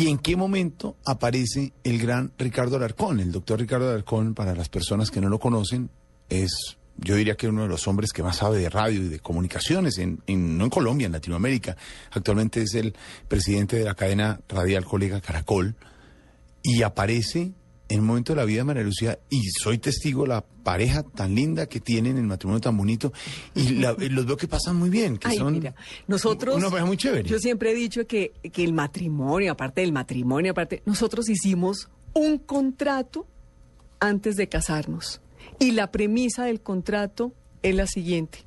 ¿Y en qué momento aparece el gran Ricardo Alarcón? El doctor Ricardo Alarcón, para las personas que no lo conocen, es, yo diría que uno de los hombres que más sabe de radio y de comunicaciones, en, no en Colombia, en Latinoamérica. Actualmente es el presidente de la cadena radial colega Caracol y aparece en un momento de la vida de María Lucía, y soy testigo, la pareja tan linda que tienen, el matrimonio tan bonito, y, los veo que pasan muy bien, que son mira, nosotros, una pareja muy chévere. Yo siempre he dicho que, que el matrimonio, aparte del matrimonio, aparte, nosotros hicimos un contrato antes de casarnos. Y la premisa del contrato es la siguiente.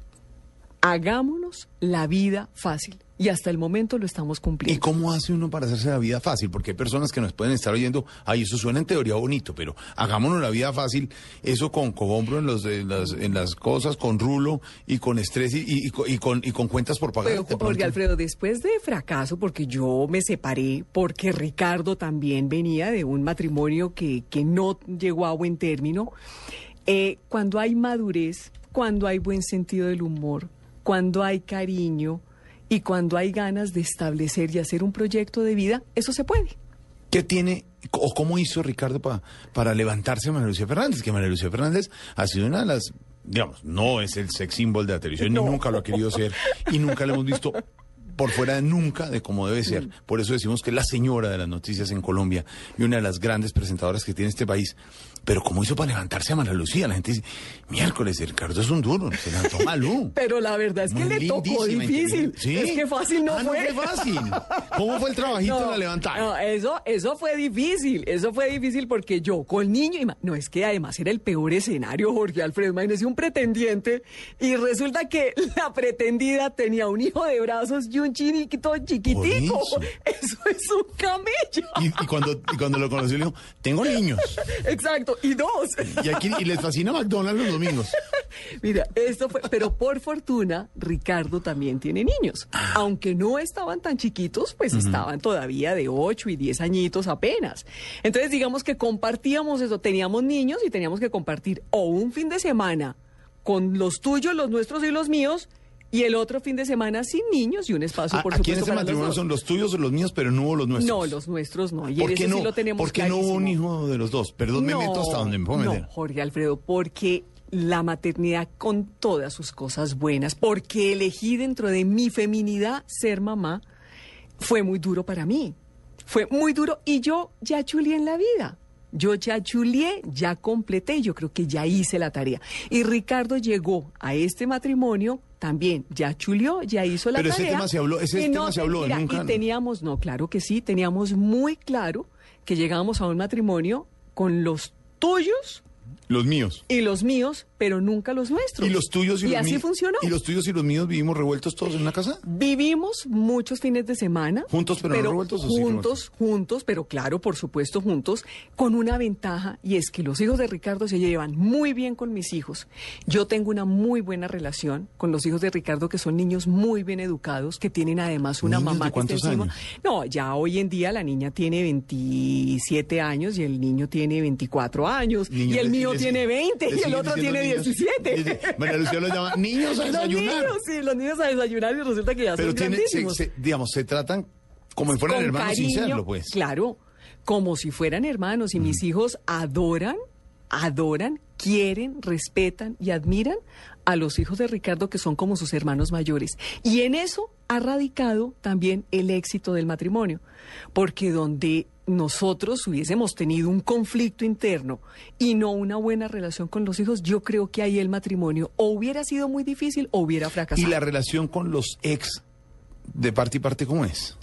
Hagámonos la vida fácil y hasta el momento lo estamos cumpliendo. ¿Y cómo hace uno para hacerse la vida fácil? Porque hay personas que nos pueden estar oyendo, ay, eso suena en teoría bonito, pero hagámonos la vida fácil, eso con cogombro en, los, en, las, en las cosas, con rulo y con estrés y, y, con, y con cuentas por pagar. Pero, porque Alfredo, después de fracaso, porque yo me separé, porque Ricardo también venía de un matrimonio que, que no llegó a buen término, eh, cuando hay madurez, cuando hay buen sentido del humor, cuando hay cariño, y cuando hay ganas de establecer y hacer un proyecto de vida, eso se puede. ¿Qué tiene o cómo hizo Ricardo para levantarse a María Lucía Fernández? Que María Lucía Fernández ha sido una de las, digamos, no es el sex symbol de la televisión, ni nunca lo ha querido ser, y nunca lo hemos visto por fuera de nunca de cómo debe ser. Mm. Por eso decimos que es la señora de las noticias en Colombia y una de las grandes presentadoras que tiene este país. Pero ¿cómo hizo para levantarse a María Lucía? La gente dice, miércoles, Ricardo es un duro, se levantó Malú. Pero la verdad es que le tocó difícil. ¿Sí? Es que fácil no ah, fue. No fue fácil. ¿Cómo fue el trabajito de la levantada? No, eso, eso fue difícil. Eso fue difícil porque yo con niño, y no es que además era el peor escenario, Jorge Alfredo, imagínese un pretendiente y resulta que la pretendida tenía un hijo de brazos y un chiniquito chiquitico. Eso. es un camello. Y, cuando, y cuando lo conoció le dijo, tengo niños. Exacto y dos. Y aquí y les fascina McDonald's los domingos. Mira, esto fue, pero por fortuna Ricardo también tiene niños. Ah. Aunque no estaban tan chiquitos, pues estaban todavía de 8 y 10 añitos apenas. Entonces, digamos que compartíamos eso, teníamos niños y teníamos que compartir o un fin de semana con los tuyos, los nuestros y los míos y el otro fin de semana sin niños y un espacio, por supuesto. Aquí en este matrimonio son los tuyos o los míos, pero no hubo los nuestros. No, los nuestros no. Y ¿Por qué no? Sí lo tenemos ¿Por qué no hubo un hijo de los dos? Perdón, me meto hasta donde me puedo meter. No, Jorge Alfredo, porque la maternidad con todas sus cosas buenas, porque elegí dentro de mi feminidad ser mamá, fue muy duro para mí. Fue muy duro y yo ya chulé en la vida. Yo ya chulié, ya completé, yo creo que ya hice la tarea. Y Ricardo llegó a este matrimonio también, ya chulió, ya hizo la tarea. Pero ese tema se habló, ese tema se habló. nunca... Y teníamos, no, claro que sí, teníamos muy claro que llegábamos a un matrimonio con los tuyos los míos. Y los míos, pero nunca los nuestros. Y los tuyos y, y los así funcionó. ¿Y los tuyos y los míos vivimos revueltos todos en una casa? Vivimos muchos fines de semana. ¿Juntos pero, no revueltos? Juntos, juntos, pero claro, por supuesto, juntos, con una ventaja, y es que los hijos de Ricardo se llevan muy bien con mis hijos. Yo tengo una muy buena relación con los hijos de Ricardo, que son niños muy bien educados, que tienen además una mamá que está encima. No, ya hoy en día la niña tiene 27 años y el niño tiene 24 años. y el mío tiene 20 y el otro tiene 17. María Lucía lo llama niños a desayunar. Los niños, sí, los niños a desayunar y resulta que ya Pero son tiene, se, digamos, se tratan como si fueran hermanos sinceros, pues. Claro, como si fueran hermanos y mis hijos adoran, adoran, quieren, respetan y admiran a los hijos de Ricardo que son como sus hermanos mayores. Y en eso ha radicado también el éxito del matrimonio, porque donde nosotros hubiésemos tenido un conflicto interno y no una buena relación con los hijos, yo creo que ahí el matrimonio o hubiera sido muy difícil o hubiera fracasado. ¿Y la relación con los ex de parte y parte cómo es?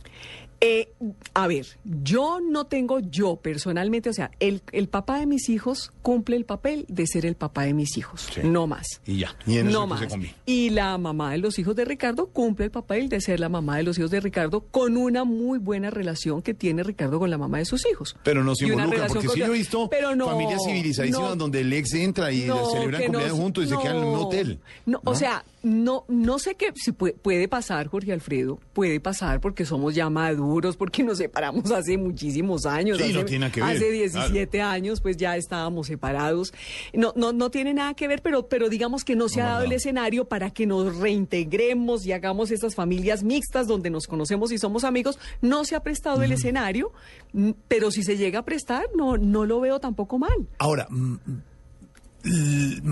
Eh, a ver, yo no tengo yo personalmente, o sea, el, el, papá de mis hijos cumple el papel de ser el papá de mis hijos, no más. Y ya, y no más. Y la mamá de los hijos de Ricardo cumple el papel de ser la mamá de los hijos de Ricardo con una muy buena relación que tiene Ricardo con la mamá de sus hijos. Pero no se involucra, porque sí yo he visto familias civilizadísimas donde el ex entra y celebran cumpleaños juntos y se quedan en un hotel. No, o sea, no, no sé qué si puede, puede pasar, Jorge Alfredo, puede pasar porque somos ya maduros porque nos separamos hace muchísimos años. Sí, hace, no tiene que ver, Hace 17 años, pues ya estábamos separados. No, no, no tiene nada que ver, pero, pero digamos que no se No, ha dado no. el escenario para que nos reintegremos y hagamos estas familias mixtas donde nos conocemos y somos amigos. No se ha prestado el escenario, mm, pero si se llega a prestar, no, no lo veo tampoco mal. Ahora, mm,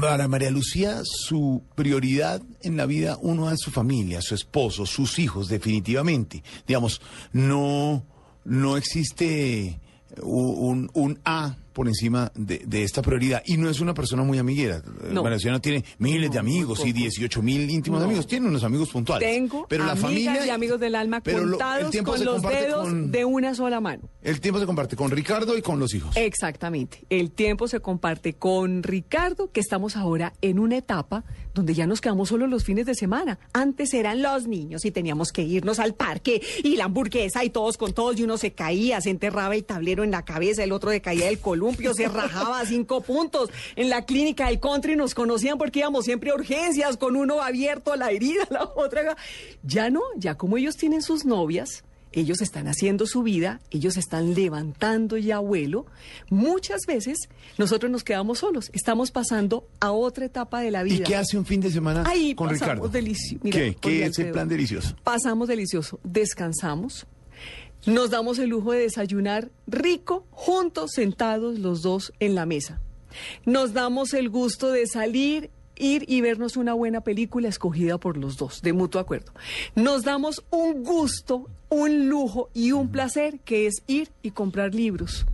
para María Lucía, su prioridad en la vida, uno es su familia, su esposo, sus hijos, definitivamente. Digamos, no, no existe u- un, un A por encima de, de esta prioridad. Y no es una persona muy amiguera. No. Lucía no tiene miles de No, amigos y pocos. 18 mil íntimos No. amigos. Tiene unos amigos puntuales. Tengo pero la familia y amigos del alma pero lo- contados tiempo con los dedos con- de una sola mano. El tiempo se comparte con Ricardo y con los hijos. Exactamente. El tiempo se comparte con Ricardo, que estamos ahora en una etapa donde ya nos quedamos solo los fines de semana. Antes eran los niños y teníamos que irnos al parque y la hamburguesa y todos con todos y uno se caía, se enterraba el tablero en la cabeza, el otro se caía del se rajaba a cinco puntos. En la clínica del country nos conocían porque íbamos siempre a urgencias con uno abierto a la herida, la otra. Ya no, ya como ellos tienen sus novias, ellos están haciendo su vida, ellos están levantando ya vuelo. Muchas veces nosotros nos quedamos solos, estamos pasando a otra etapa de la vida. ¿Y qué hace un fin de semana Ahí con Ricardo? mira, ¿Qué? ¿Qué es el plan delicioso? Pasamos delicioso, descansamos, nos damos el lujo de desayunar rico, juntos, sentados los dos en la mesa. Nos damos el gusto de salir, ir y vernos una buena película escogida por los dos, de mutuo acuerdo. Nos damos un gusto, un lujo y un placer que es ir y comprar libros.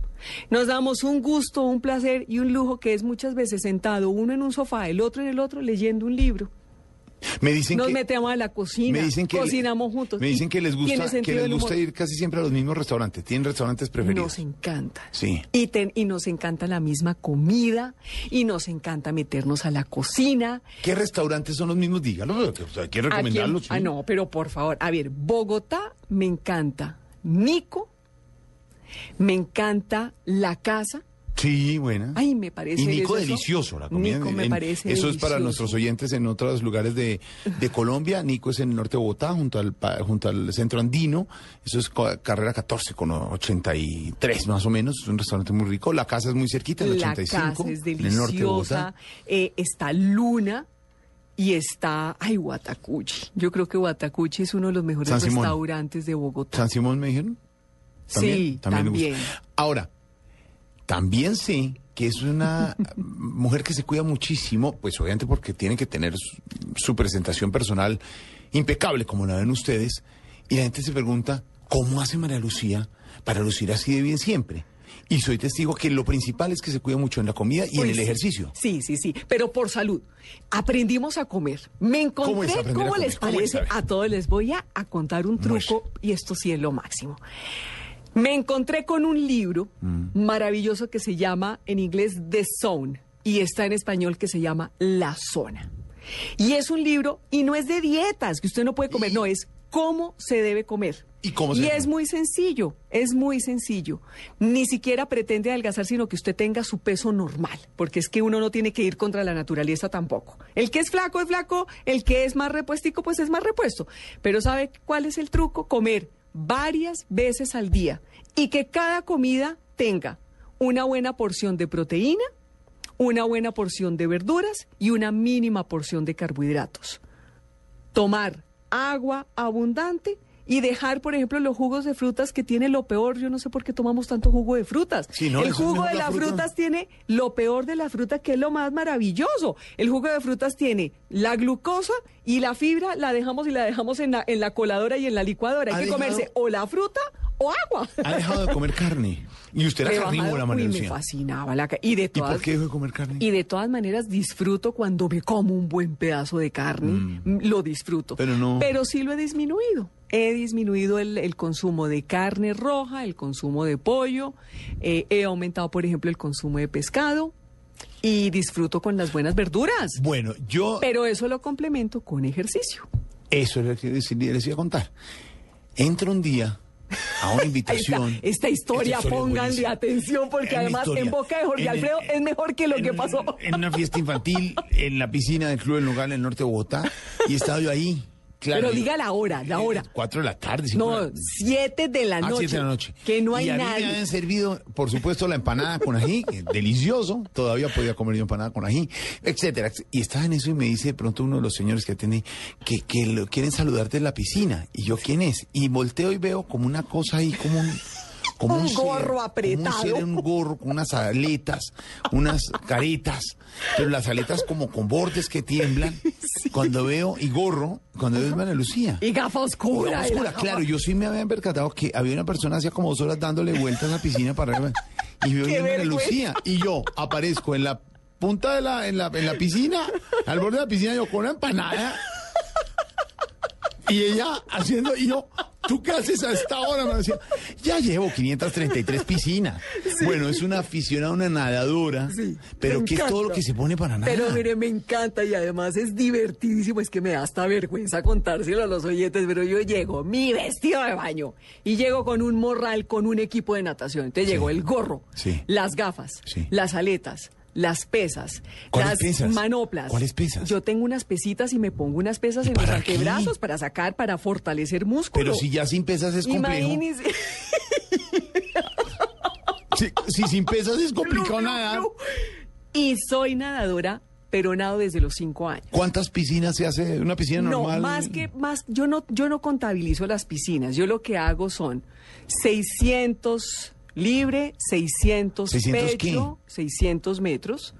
Nos damos un gusto, un placer y un lujo que es muchas veces sentado uno en un sofá, el otro en el otro leyendo un libro. Me dicen Nos que metemos a la cocina, me dicen que cocinamos juntos. Me dicen que les gusta que les gusta ir casi siempre a los mismos restaurantes. Tienen restaurantes preferidos. Nos encanta. Sí. Y, ten- y nos encanta la misma comida, y nos encanta meternos a la cocina. ¿Qué restaurantes son los mismos? Dígalo, o sea, hay que recomendarlos. Ah, no, pero por favor, a ver, Bogotá me encanta. Nico, me encanta la casa. Sí, buena. Ay, me parece Y Nico delicioso. delicioso, la comida. Nico me en- parece Eso es para nuestros oyentes en otros lugares de, de Colombia. Nico es en el norte de Bogotá, junto al, junto al centro andino. Eso es carrera 14 con 83 más o menos. Es un restaurante muy rico. La casa es muy cerquita, en el La 85. casa es en el norte de Bogotá. deliciosa. eh, está Luna y está, ay, Guatacuchi. Yo creo que Guatacuchi es uno de los mejores restaurantes de Bogotá. San Simón me dijeron. Sí, me también. gusta. Ahora, también sé que es una mujer que se cuida muchísimo, pues obviamente porque tiene que tener su, su presentación personal impecable, como la ven ustedes, y la gente se pregunta, ¿cómo hace María Lucía para lucir así de bien siempre? Y soy testigo que lo principal es que se cuida mucho en la comida y en Uy, el ejercicio. Sí, sí, sí, pero por salud. Aprendimos a comer. Me ¿Cómo es encontré, ¿cómo, les parece? A todos les voy a, a contar un truco y esto sí es lo máximo. Me encontré con un libro Mm. maravilloso que se llama en inglés The Zone y está en español que se llama La Zona. Y es un libro y no es de dietas, que usted no puede comer, no, es cómo se debe comer. ¿Y cómo se Y debe es muy sencillo, es muy sencillo. Ni siquiera pretende adelgazar, sino que usted tenga su peso normal, porque es que uno no tiene que ir contra la naturaleza tampoco. El que es flaco es flaco, el que es más repuestico pues es más repuesto. Pero ¿sabe cuál es el truco? Comer varias veces al día y que cada comida tenga una buena porción de proteína, una buena porción de verduras y una mínima porción de carbohidratos. Tomar agua abundante y dejar, por ejemplo, los jugos de frutas que tiene lo peor. Yo no sé por qué tomamos tanto jugo de frutas. Sí, no, el jugo de la las fruta. frutas tiene lo peor de la fruta, que es lo más maravilloso. El jugo de frutas tiene la glucosa y la fibra la dejamos y la dejamos en la, en la coladora y en la licuadora. ¿Ha Hay que dejado- comerse o la fruta o agua. Ha dejado de comer carne. Y usted era carnívora, María Uy, me Lucía. fascinaba la ca- y de ¿Y todas por qué dejó de comer carne? y de todas maneras disfruto cuando me como un buen pedazo de carne, mm, lo disfruto. Pero no- Pero sí lo he disminuido. He disminuido el, el consumo de carne roja, el consumo de pollo, eh, he aumentado, por ejemplo, el consumo de pescado y disfruto con las buenas verduras. Bueno, yo... Pero eso lo complemento con ejercicio. Eso es lo que les, les iba a contar. Entra un día a una invitación. esta historia, es pónganle atención porque además historia. en boca de Jorge En- Alfredo es mejor que lo que pasó. En una fiesta infantil en la piscina del Club del Nogal en el norte de Bogotá. Y estaba yo ahí, Claro, Pero diga la hora, la hora. Cuatro de la tarde. cinco de No, la- siete de la Ah, noche. siete de la noche. Que no hay y a mí nadie. me habían servido, por supuesto, la empanada con ají, que delicioso. Todavía podía comer yo empanada con ají, etcétera. Y estaba en eso y me dice de pronto uno de los señores que atiende que, que lo quieren saludarte en la piscina. Y yo, ¿quién es? Y volteo y veo como una cosa ahí, como un... Como Un ser, gorro como apretado. un ser un gorro con unas aletas, unas caretas, pero las aletas como con bordes que tiemblan. Cuando veo, y gorro, cuando veo María Lucía. Y gafa oscura. La oscura, gafa- claro, yo sí me había percatado que había una persona hacía como dos horas dándole vueltas a la piscina para arriba. Y yo ¡Qué viendo a vergüenza! Lucía. Y yo aparezco en la punta de la, en la, en la piscina, al borde de la piscina, yo con una empanada. Y ella haciendo, y yo, ¿tú qué haces a esta hora? Me decía, ya llevo 533 piscinas. Bueno, es una aficionada, una nadadora, Sí, pero que es todo lo que se pone para nada. Pero mire, me encanta y además es divertidísimo. Es que me da hasta vergüenza contárselo a los oyentes, pero yo llego, mi vestido de baño, y llego con un morral, con un equipo de natación. Entonces llego el gorro, Sí. las gafas, Sí. las aletas. Las pesas, ¿Cuáles las pesas? manoplas. ¿Cuáles pesas? Yo tengo unas pesitas y me pongo unas pesas ¿Y en los antebrazos para sacar, para fortalecer músculo. Pero si ya sin pesas es complejo. Imagínese. Si, si sin pesas es complicado nadar. Y soy nadadora, pero nado desde los cinco años. ¿Cuántas piscinas se hace? ¿Una piscina No, normal? más que más, yo no, yo no contabilizo las piscinas. Yo lo que hago son 600 libre, 600, 600 pecho, 600 metros,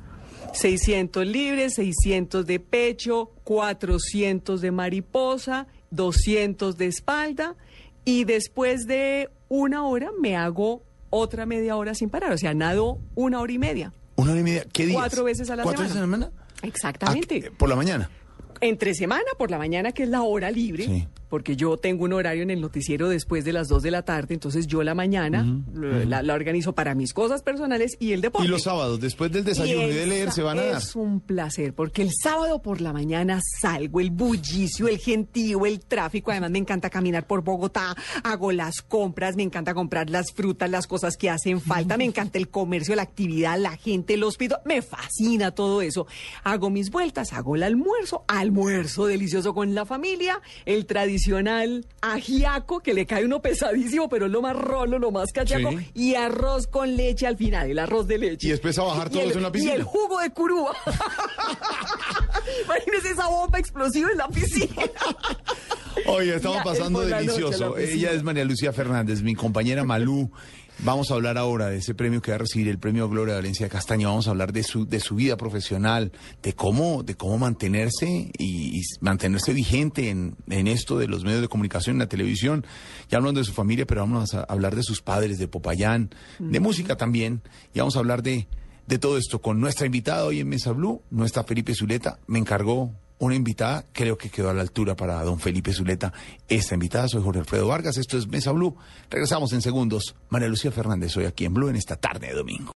600 libre, 600 de pecho, 400 de mariposa, 200 de espalda y después de una hora me hago otra media hora sin parar. O sea, nado una hora y media. ¿Una hora y media? ¿Qué días? Cuatro veces a la ¿Cuatro veces a la semana. semana? Exactamente. ¿Por la mañana? Entre semana, por la mañana, que es la hora libre, Sí. Porque yo tengo un horario en el noticiero después de las 2 de la tarde, entonces yo la mañana la, la organizo para mis cosas personales y el deporte. Y los sábados, después del desayuno y, el de leer, se van a dar. Es un placer, porque el sábado por la mañana salgo, el bullicio, el gentío, el tráfico. Además, me encanta caminar por Bogotá, hago las compras, me encanta comprar las frutas, las cosas que hacen falta, me encanta el comercio, la actividad, la gente, el hospital. Me fascina todo eso. Hago mis vueltas, hago el almuerzo, almuerzo delicioso con la familia, el tradicional ajiaco, que le cae uno pesadísimo, pero es lo más rolo, lo más cachaco, Sí. y arroz con leche al final, el arroz de leche. Y después a bajar Y todo el- eso en la Y piscina. el jugo de curúa. Imagínese esa bomba explosiva en la piscina. Oye, estamos pasando noche, delicioso. Ella es María Lucía Fernández, mi compañera Malú. Vamos a hablar ahora de ese premio que va a recibir el premio Gloria Valencia Castaño. Vamos a hablar de su, de su vida profesional, de cómo, de cómo mantenerse y, y mantenerse vigente en, en esto de los medios de comunicación, en la televisión. Ya hablando de su familia, pero vamos a hablar de sus padres, de Popayán, de música también. Y vamos a hablar de, de todo esto con nuestra invitada hoy en Mesa Blue, nuestra Felipe Zuleta. Me encargó una invitada, creo que quedó a la altura para don Felipe Zuleta. Esta invitada, soy Jorge Alfredo Vargas, esto es Mesa Blue. Regresamos en segundos. María Lucía Fernández, hoy aquí en Blue en esta tarde de domingo.